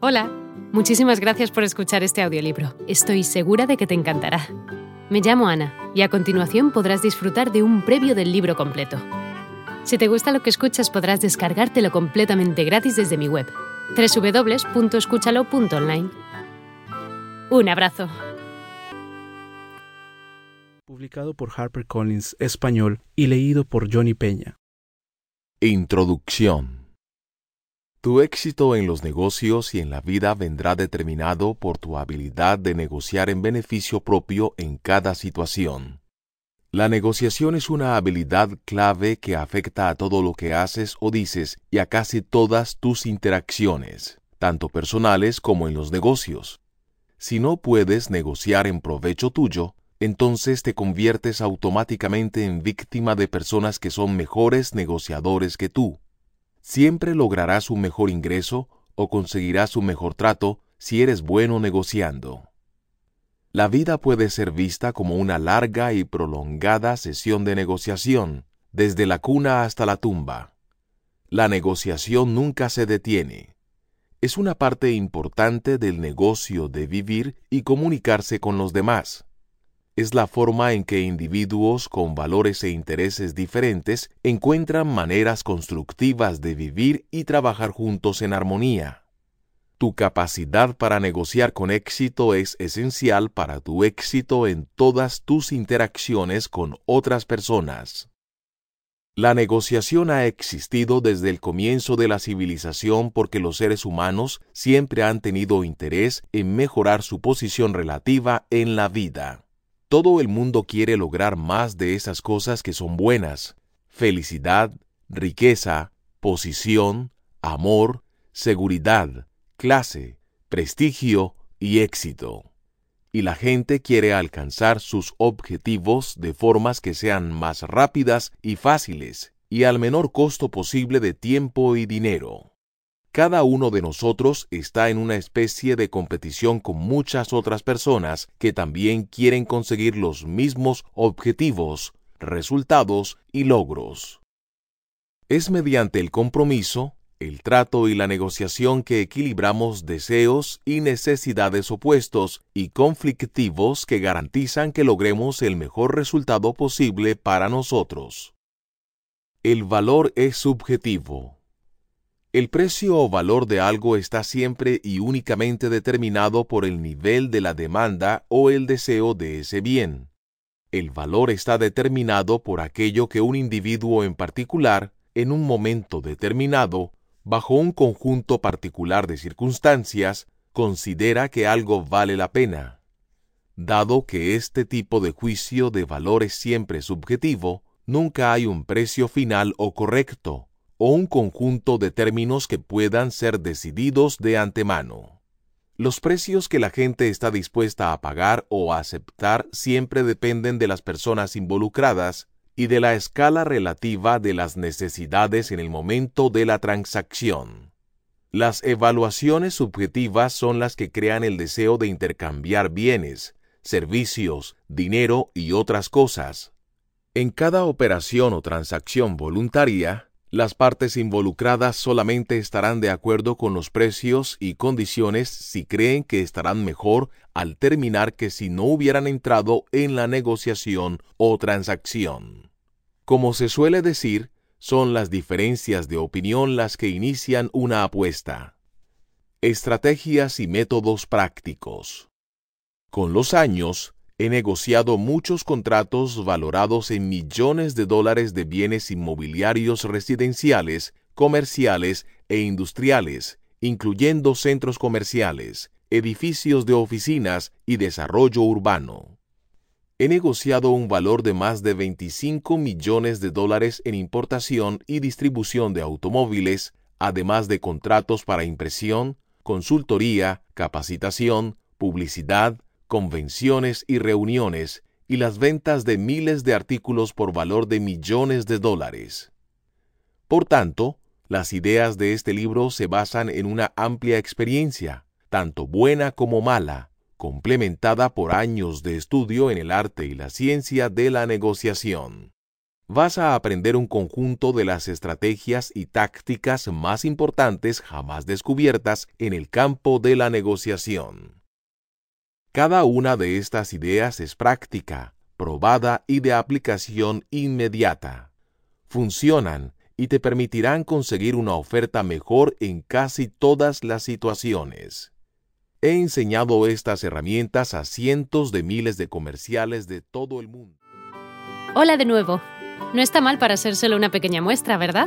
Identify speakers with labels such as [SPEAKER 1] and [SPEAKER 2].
[SPEAKER 1] Hola, muchísimas gracias por escuchar este audiolibro. Estoy segura de que te encantará. Me llamo Ana y a continuación podrás disfrutar de un previo del libro completo. Si te gusta lo que escuchas podrás descargártelo completamente gratis desde mi web, www.escúchalo.online. Un abrazo.
[SPEAKER 2] Publicado por HarperCollins Español y leído por Johnny Peña.
[SPEAKER 3] Introducción. Tu éxito en los negocios y en la vida vendrá determinado por tu habilidad de negociar en beneficio propio en cada situación. La negociación es una habilidad clave que afecta a todo lo que haces o dices y a casi todas tus interacciones, tanto personales como en los negocios. Si no puedes negociar en provecho tuyo, entonces te conviertes automáticamente en víctima de personas que son mejores negociadores que tú. Siempre lograrás un mejor ingreso o conseguirás un mejor trato si eres bueno negociando. La vida puede ser vista como una larga y prolongada sesión de negociación, desde la cuna hasta la tumba. La negociación nunca se detiene. Es una parte importante del negocio de vivir y comunicarse con los demás. Es la forma en que individuos con valores e intereses diferentes encuentran maneras constructivas de vivir y trabajar juntos en armonía. Tu capacidad para negociar con éxito es esencial para tu éxito en todas tus interacciones con otras personas. La negociación ha existido desde el comienzo de la civilización porque los seres humanos siempre han tenido interés en mejorar su posición relativa en la vida. Todo el mundo quiere lograr más de esas cosas que son buenas. Felicidad, riqueza, posición, amor, seguridad, clase, prestigio y éxito. Y la gente quiere alcanzar sus objetivos de formas que sean más rápidas y fáciles, y al menor costo posible de tiempo y dinero. Cada uno de nosotros está en una especie de competición con muchas otras personas que también quieren conseguir los mismos objetivos, resultados y logros. Es mediante el compromiso, el trato y la negociación que equilibramos deseos y necesidades opuestos y conflictivos que garantizan que logremos el mejor resultado posible para nosotros. El valor es subjetivo. El precio o valor de algo está siempre y únicamente determinado por el nivel de la demanda o el deseo de ese bien. El valor está determinado por aquello que un individuo en particular, en un momento determinado, bajo un conjunto particular de circunstancias, considera que algo vale la pena. Dado que este tipo de juicio de valor es siempre subjetivo, nunca hay un precio final o correcto, o un conjunto de términos que puedan ser decididos de antemano. Los precios que la gente está dispuesta a pagar o a aceptar siempre dependen de las personas involucradas y de la escala relativa de las necesidades en el momento de la transacción. Las evaluaciones subjetivas son las que crean el deseo de intercambiar bienes, servicios, dinero y otras cosas. En cada operación o transacción voluntaria, las partes involucradas solamente estarán de acuerdo con los precios y condiciones si creen que estarán mejor al terminar que si no hubieran entrado en la negociación o transacción. Como se suele decir, son las diferencias de opinión las que inician una apuesta. Estrategias y métodos prácticos. Con los años, he negociado muchos contratos valorados en millones de dólares de bienes inmobiliarios residenciales, comerciales e industriales, incluyendo centros comerciales, edificios de oficinas y desarrollo urbano. He negociado un valor de más de 25 millones de dólares en importación y distribución de automóviles, además de contratos para impresión, consultoría, capacitación, publicidad, convenciones y reuniones, y las ventas de miles de artículos por valor de millones de dólares. Por tanto, las ideas de este libro se basan en una amplia experiencia, tanto buena como mala, complementada por años de estudio en el arte y la ciencia de la negociación. vas a aprender un conjunto de las estrategias y tácticas más importantes jamás descubiertas en el campo de la negociación. Cada una de estas ideas es práctica, probada y de aplicación inmediata. Funcionan y te permitirán conseguir una oferta mejor en casi todas las situaciones. He enseñado estas herramientas a cientos de miles de comerciales de todo el mundo.
[SPEAKER 1] Hola de nuevo. No está mal para ser solo una pequeña muestra, ¿verdad?